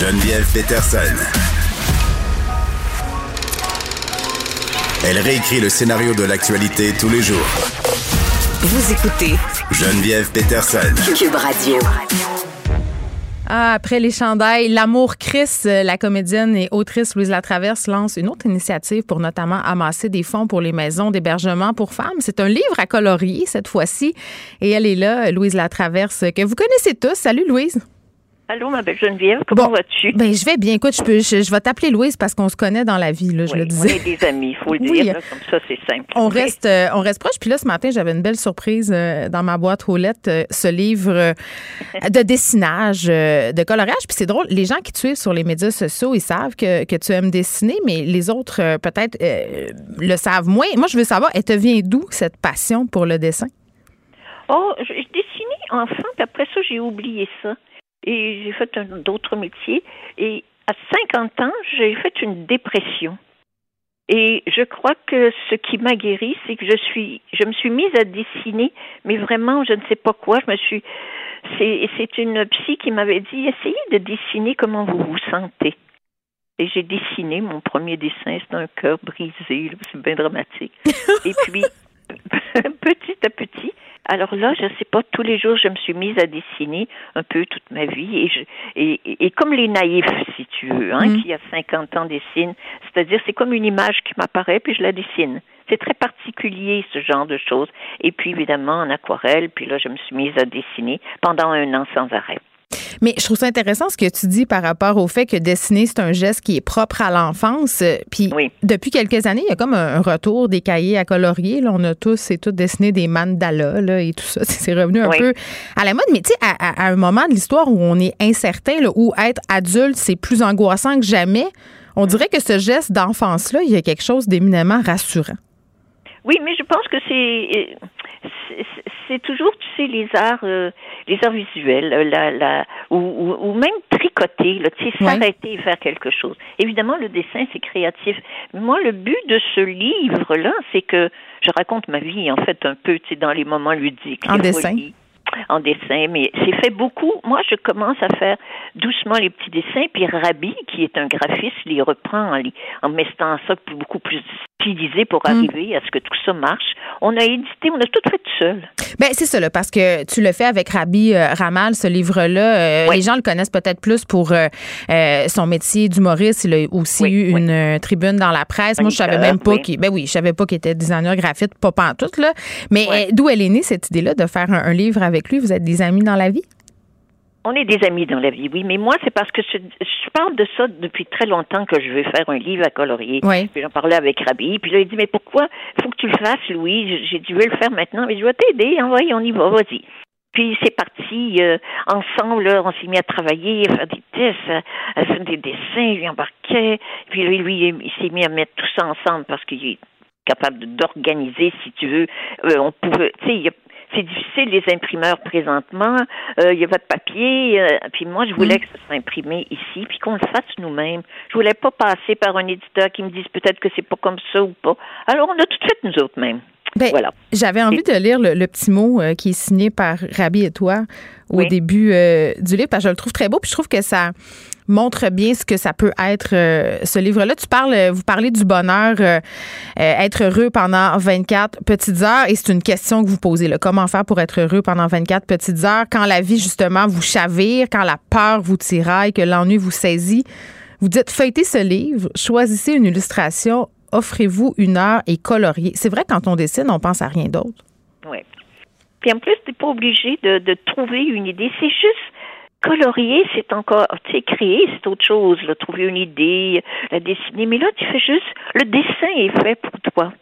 Geneviève Peterson. Elle réécrit le scénario de l'actualité tous les jours. Vous écoutez Geneviève Peterson. Cube Radio. Ah, après les chandails, L'amour Chris, euh, la comédienne et autrice Louise Latraverse lance une autre initiative pour notamment amasser des fonds pour les maisons d'hébergement pour femmes. C'est un livre à colorier cette fois-ci et elle est là, Louise Latraverse, que vous connaissez tous. Salut Louise. Allô, ma belle Geneviève, comment vas-tu? Ben, je vais bien. Écoute, je, peux, je, vais t'appeler Louise parce qu'on se connaît dans la vie, là, je Oui, le disais. On est des amis, il faut le Oui. dire, là, comme ça c'est simple. On Oui. reste, euh, on reste proche. Puis là, ce matin, j'avais une belle surprise euh, dans ma boîte aux lettres, euh, ce livre euh, de dessinage, de coloriage. Puis c'est drôle, les gens qui te suivent sur les médias sociaux, ils savent que, que tu aimes dessiner, mais les autres, peut-être, le savent moins. Moi, je veux savoir, elle te vient d'où cette passion pour le dessin? Oh, je, je dessinais enfant, puis après ça, j'ai oublié ça. Et j'ai fait d'autres métiers. Et à 50 ans, j'ai fait une dépression. Et je crois que ce qui m'a guéri, c'est que je suis, je me suis mise à dessiner, mais vraiment, je ne sais pas quoi. Je me suis, c'est, c'est une psy qui m'avait dit, essayez de dessiner comment vous vous sentez. Et j'ai dessiné mon premier dessin, c'est un cœur brisé, c'est bien dramatique. Et puis, petit à petit, alors là, je ne sais pas, tous les jours, je me suis mise à dessiner un peu toute ma vie. Et, je, et, comme les naïfs, si tu veux, hein, Mm. qui à 50 ans dessinent, c'est-à-dire c'est comme une image qui m'apparaît, puis je la dessine. C'est très particulier, ce genre de choses. Et puis, évidemment, en aquarelle, puis là, je me suis mise à dessiner pendant un an sans arrêt. Mais je trouve ça intéressant ce que tu dis par rapport au fait que dessiner, c'est un geste qui est propre à l'enfance. Euh, Puis Oui. depuis quelques années, il y a comme un un retour des cahiers à colorier. Là, on a tous et toutes dessiné des mandalas là, et tout ça. C'est revenu un Oui. peu à la mode. Mais tu sais, à, à- à un moment de l'histoire où on est incertain, là, où être adulte, c'est plus angoissant que jamais, on dirait que ce geste d'enfance-là, il y a quelque chose d'éminemment rassurant. Oui, mais je pense que c'est c'est- toujours, tu sais, les arts, euh, les arts visuels, euh, la, la, ou, ou, ou même tricoter, là, tu sais, s'arrêter et faire quelque chose. Évidemment, le dessin, c'est créatif. Moi, le but de ce livre-là, c'est que je raconte ma vie, en fait, un peu, tu sais, dans les moments ludiques. En dessin. folies, En dessin, mais c'est fait beaucoup. Moi, je commence à faire doucement les petits dessins, puis Rabi, qui est un graphiste, les reprend en, en mettant ça beaucoup plus pour Mm. arriver à ce que tout ça marche. On a édité, on a tout fait tout seul. Ben c'est ça là, parce que tu le fais avec Rabi euh, Ramal, ce livre-là. Euh, Oui. Les gens le connaissent peut-être plus pour euh, son métier d'humoriste. Il a aussi Oui, eu oui. une tribune dans la presse. Moi, je savais même pas qu'il. Ben oui, je savais pas qu'il était designer graphiste, pas pantoute là. Mais d'où elle est née cette idée-là de faire un, un livre avec lui? Vous êtes des amis dans la vie? On est des amis dans la vie, oui, mais moi, c'est parce que je, je parle de ça depuis très longtemps que je veux faire un livre à colorier. Oui. Puis j'en parlais avec Rabi, puis là, il dit, mais pourquoi faut que tu le fasses, Louis? J'ai dit, je veux le faire maintenant, mais je vais t'aider, envoyez, on y va, vas-y. Puis c'est parti, euh, ensemble, là, on s'est mis à travailler, à faire des tests, à, faire des dessins, lui embarquait. Puis lui, lui, il s'est mis à mettre tout ça ensemble parce qu'il est capable d'organiser, si tu veux. Euh, on pouvait, tu sais, il y a- c'est difficile les imprimeurs présentement. Euh, Il y a pas de papier. euh, puis moi, je voulais que ça soit imprimé ici, puis qu'on le fasse nous-mêmes. Je voulais pas passer par un éditeur qui me dise peut-être que c'est pas comme ça ou pas. Alors on a tout fait nous autres mêmes. Ben, Voilà. J'avais envie de lire le, le petit mot euh, qui est signé par Rabi et toi au Oui. début euh, du livre, parce que je le trouve très beau, puis je trouve que ça montre bien ce que ça peut être euh, ce livre-là. Tu parles, euh, vous parlez du bonheur, euh, être heureux pendant 24 petites heures, et c'est une question que vous posez. Comment faire pour être heureux pendant 24 petites heures? Quand la vie justement vous chavire, quand la peur vous tiraille, que l'ennui vous saisit. Vous dites feuilletez ce livre, choisissez une illustration, offrez-vous une heure et coloriez. C'est vrai quand on dessine, on pense à rien d'autre. Oui. Puis en plus, tu n'es pas obligé de trouver une idée. C'est juste colorier, c'est encore, tu sais, créer, c'est autre chose. Là, trouver une idée, la dessiner. Mais là, tu fais juste, le dessin est fait pour toi.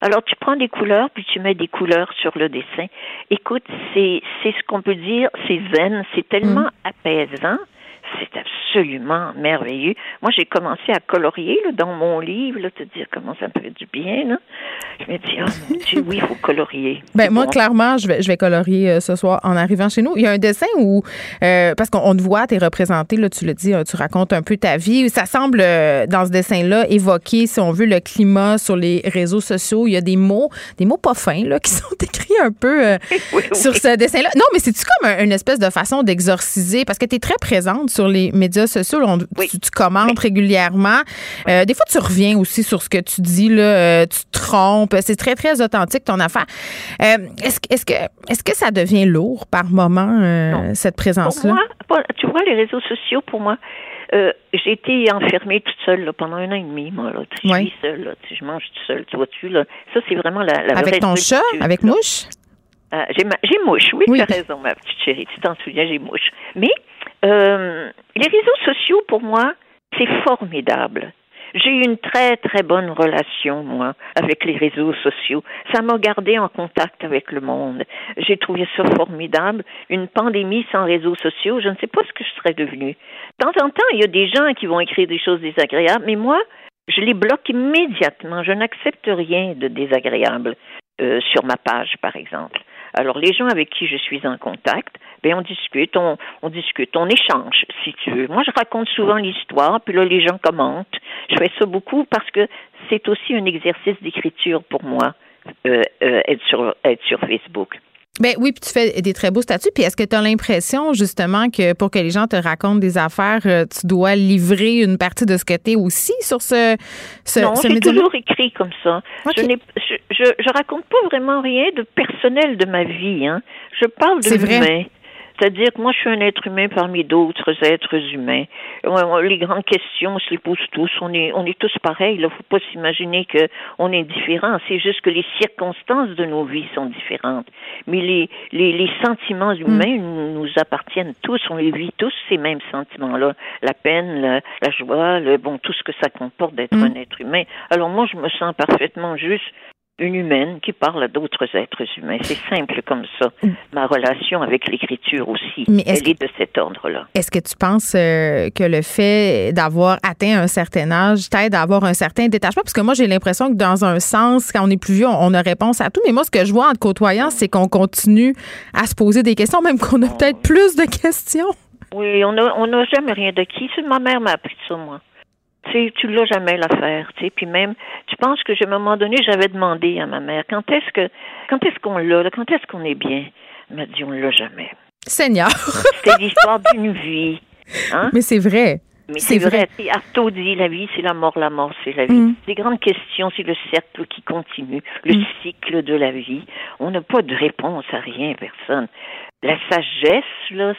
Alors, tu prends des couleurs, puis tu mets des couleurs sur le dessin. Écoute, c'est, c'est ce qu'on peut dire, c'est zen, c'est tellement apaisant, c'est absolument merveilleux. Moi, j'ai commencé à colorier là, dans mon livre, là, te dire comment ça me fait du bien. Là. Je me dis, oh mon Dieu, oui, il faut colorier. Ben, moi, clairement, je vais, je vais colorier euh, ce soir en arrivant chez nous. Il y a un dessin où, euh, parce qu'on te voit, tu es représenté, là, tu le dis, tu racontes un peu ta vie. Ça semble, dans ce dessin-là, évoquer, si on veut, le climat sur les réseaux sociaux. Il y a des mots, des mots pas fins, là, qui sont écrits un peu sur ce dessin-là. Non, mais c'est-tu comme une espèce de façon d'exorciser? Parce que tu es très présente sur les médias sociaux. tu, commentes régulièrement. des fois, tu reviens aussi sur ce que tu dis, là, tu te trompes. C'est très, très authentique, ton affaire. est-ce, est-ce, que, est-ce que ça devient lourd par moment, cette présence-là? tu vois, les réseaux sociaux, pour moi, euh, j'ai été enfermée toute seule pendant un an et demi, moi. Là. Je suis seule, je mange toute seule, tu vois-tu. Là. Ça, c'est vraiment la, la Avec ton chat? Avec mouche? Euh, j'ai, mouche, oui, tu as raison, ma petite chérie. Tu t'en souviens, j'ai mouche. Mais euh, les réseaux sociaux, pour moi, c'est formidable. J'ai une très, très bonne relation, moi, avec les réseaux sociaux. Ça m'a gardé en contact avec le monde. J'ai trouvé ça formidable. Une pandémie sans réseaux sociaux, je ne sais pas ce que je serais devenue. De temps en temps, il y a des gens qui vont écrire des choses désagréables, mais moi, je les bloque immédiatement. Je n'accepte rien de désagréable euh, sur ma page, par exemple. Alors, les gens avec qui je suis en contact, ben on discute, on, discute, on échange, si tu veux. Moi, je raconte souvent l'histoire, puis là, les gens commentent. Je fais ça beaucoup parce que c'est aussi un exercice d'écriture pour moi, euh, euh, être, sur, être sur Facebook. Ben oui, puis tu fais des très beaux statuts. Puis est-ce que tu as l'impression justement que pour que les gens te racontent des affaires, euh, tu dois livrer une partie de ce que tu es aussi sur ce, ce Non, j'ai toujours écrit comme ça. Je, je, je, je, raconte pas vraiment rien de personnel de ma vie. Hein. Je parle de l'humain. C'est-à-dire que moi, je suis un être humain parmi d'autres êtres humains. Les grandes questions, on se les pose tous. On est, on est tous pareils. Il ne faut pas s'imaginer qu'on est différents. C'est juste que les circonstances de nos vies sont différentes. Mais les, les, les sentiments mm. humains nous appartiennent tous. On les vit tous, ces mêmes sentiments-là. La peine, la, la joie, le, bon, tout ce que ça comporte d'être mm. un être humain. Alors moi, je me sens parfaitement juste une humaine qui parle à d'autres êtres humains. C'est simple comme ça. Ma relation avec l'écriture aussi, elle est de cet ordre-là. Est-ce que tu penses euh, que le fait d'avoir atteint un certain âge t'aide à avoir un certain détachement? Parce que moi, j'ai l'impression que dans un sens, quand on est plus vieux, on, a réponse à tout. Mais moi, ce que je vois en te côtoyant, c'est qu'on continue à se poser des questions, même qu'on a peut-être plus de questions. Oui, on n'a on a jamais rien de qui. Ma mère m'a appris ça, moi tu tu l'as jamais l'affaire, tu sais. Puis même, tu penses que, à un moment donné, j'avais demandé à ma mère, quand est-ce que, quand est-ce qu'on l'a, quand est-ce qu'on est bien? Elle m'a dit, on l'a jamais. Seigneur. C'était l'histoire d'une vie. Hein? Mais c'est vrai. Mais c'est vrai. vrai. Artaud dit la vie, c'est la mort, la mort, c'est la vie. Mm. Les grandes questions, c'est le cercle qui continue, le mm. cycle de la vie. On n'a pas de réponse à rien, personne la sagesse, là,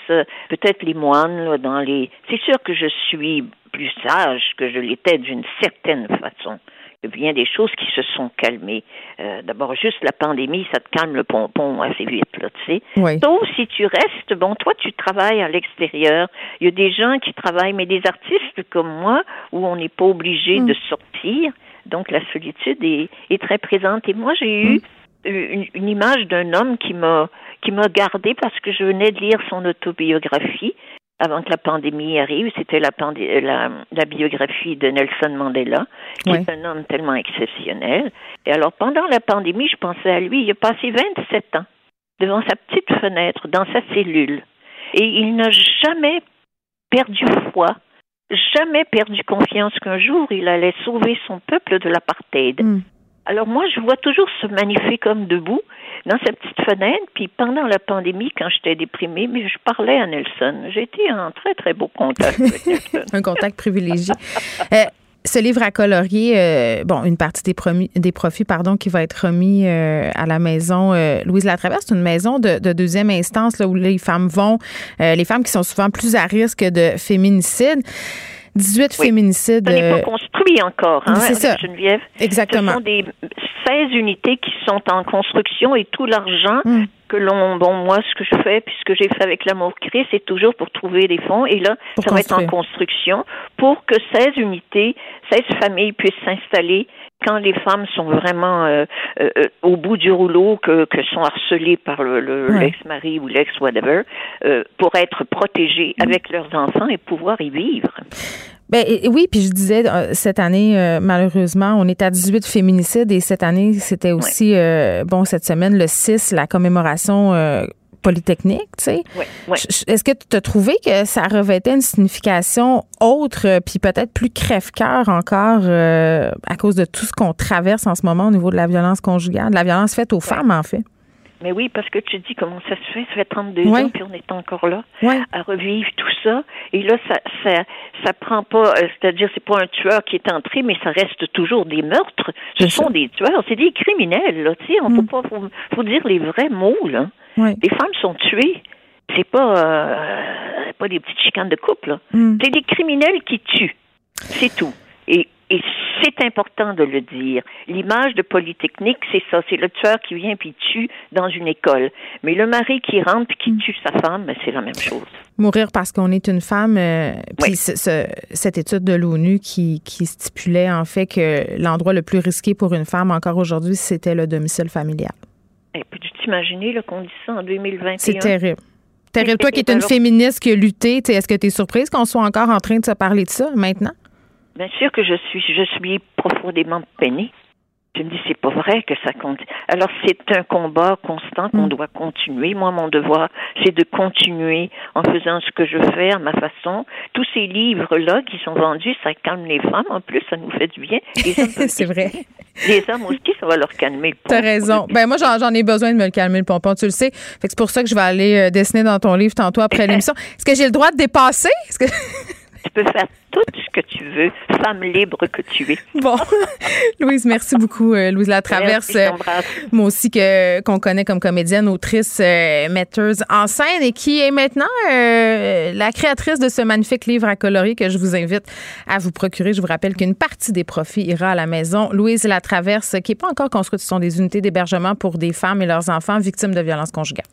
peut-être les moines, là, dans les. C'est sûr que je suis plus sage que je l'étais d'une certaine façon. Il y a bien des choses qui se sont calmées. Euh, d'abord, juste la pandémie, ça te calme le pompon assez vite, là, tu sais. Oui. Sauf si tu restes, bon, toi, tu travailles à l'extérieur. Il y a des gens qui travaillent, mais des artistes comme moi, où on n'est pas obligé mm. de sortir. Donc, la solitude est, est, très présente. Et moi, j'ai eu mm. une, image d'un homme qui m'a qui m'a gardé parce que je venais de lire son autobiographie avant que la pandémie arrive. C'était la, la, la, biographie de Nelson Mandela, qui est un homme tellement exceptionnel. Et alors, pendant la pandémie, je pensais à lui. Il a passé 27 ans devant sa petite fenêtre, dans sa cellule. Et il n'a jamais perdu foi, jamais perdu confiance qu'un jour il allait sauver son peuple de l'apartheid. Hmm. Alors moi, je vois toujours ce magnifique homme debout dans sa petite fenêtre. Puis pendant la pandémie, quand j'étais déprimée, mais je parlais à Nelson. J'étais en très, très beau contact avec Nelson. Un contact privilégié. Euh, ce livre à colorier, euh, bon, une partie des, des profits, pardon, qui va être remis euh, à la maison Louise Latraverse, c'est une maison de, deuxième instance là, où les femmes vont, les femmes qui sont souvent plus à risque de féminicide. 18 féminicides. Ça n'est pas construit encore, hein, ça. Geneviève. Exactement. Ce sont des 16 unités qui sont en construction et tout l'argent hmm. que l'on, bon, moi, ce que je fais, puis ce que j'ai fait avec l'amour créé, c'est toujours pour trouver des fonds. Et là, ça va être en construction pour que 16 unités, 16 familles puissent s'installer quand les femmes sont vraiment euh, euh, euh, au bout du rouleau, que, que sont harcelées par le, l'ex-mari ou l'ex-whatever, pour être protégées hmm. avec leurs enfants et pouvoir y vivre. Ben, oui, puis je disais, euh, cette année, euh, malheureusement, on est à 18 féminicides et cette année, c'était aussi, bon, cette semaine, le 6, la commémoration polytechnique, tu sais. Est-ce que tu as trouvé que ça revêtait une signification autre, puis peut-être plus crève-cœur encore à cause de tout ce qu'on traverse en ce moment au niveau de la violence conjugale, de la violence faite aux femmes, en fait? Mais oui, parce que tu dis comment ça se fait, ça fait 32 ans, puis on est encore là à revivre tout ça. Et là, ça, ça, ça prend pas, euh, c'est-à-dire, c'est pas un tueur qui est entré, mais ça reste toujours des meurtres. Ce sont des tueurs, c'est des criminels, là. Tu sais, on mm. pas, faut, dire les vrais mots, là. Les femmes sont tuées. C'est pas, euh, pas des petites chicanes de couple, là. Mm. C'est des criminels qui tuent. C'est tout. Et et c'est important de le dire. L'image de Polytechnique, c'est ça. C'est le tueur qui vient puis tue dans une école. Mais le mari qui rentre puis qui mm. tue sa femme, ben, c'est la même chose. Mourir parce qu'on est une femme. Euh, puis cette étude de l'ONU qui, qui stipulait en fait que l'endroit le plus risqué pour une femme encore aujourd'hui, c'était le domicile familial. Et peux-tu t'imaginer qu'on dit ça en 2021? C'est terrible. Terrible. Toi qui es une féministe qui a lutté, est-ce que tu es surprise qu'on soit encore en train de se parler de ça maintenant? Bien sûr que je suis, je suis profondément peinée. Je me dis, c'est pas vrai que ça compte. Alors, c'est un combat constant qu'on mm. doit continuer. Moi, mon devoir, c'est de continuer en faisant ce que je fais à ma façon. Tous ces livres-là qui sont vendus, ça calme les femmes. En plus, ça nous fait du bien. c'est vrai. Les hommes aussi, ça va leur calmer le pompon. T'as raison. Ben, moi, j'en ai besoin de me le calmer le pompon, tu le sais. Fait que c'est pour ça que je vais aller euh, dessiner dans ton livre tantôt après l'émission. Est-ce que j'ai le droit de dépasser? Est-ce que tu peux faire tout ce que tu veux, femme libre que tu es. Bon, Louise, merci beaucoup. Euh, Louise Latraverse, Traverse, euh, moi aussi que qu'on connaît comme comédienne, autrice, euh, metteuse en scène et qui est maintenant la créatrice de ce magnifique livre à colorier que je vous invite à vous procurer. Je vous rappelle qu'une partie des profits ira à la maison Louise Latraverse, qui n'est pas encore construite. Ce sont des unités d'hébergement pour des femmes et leurs enfants victimes de violences conjugales.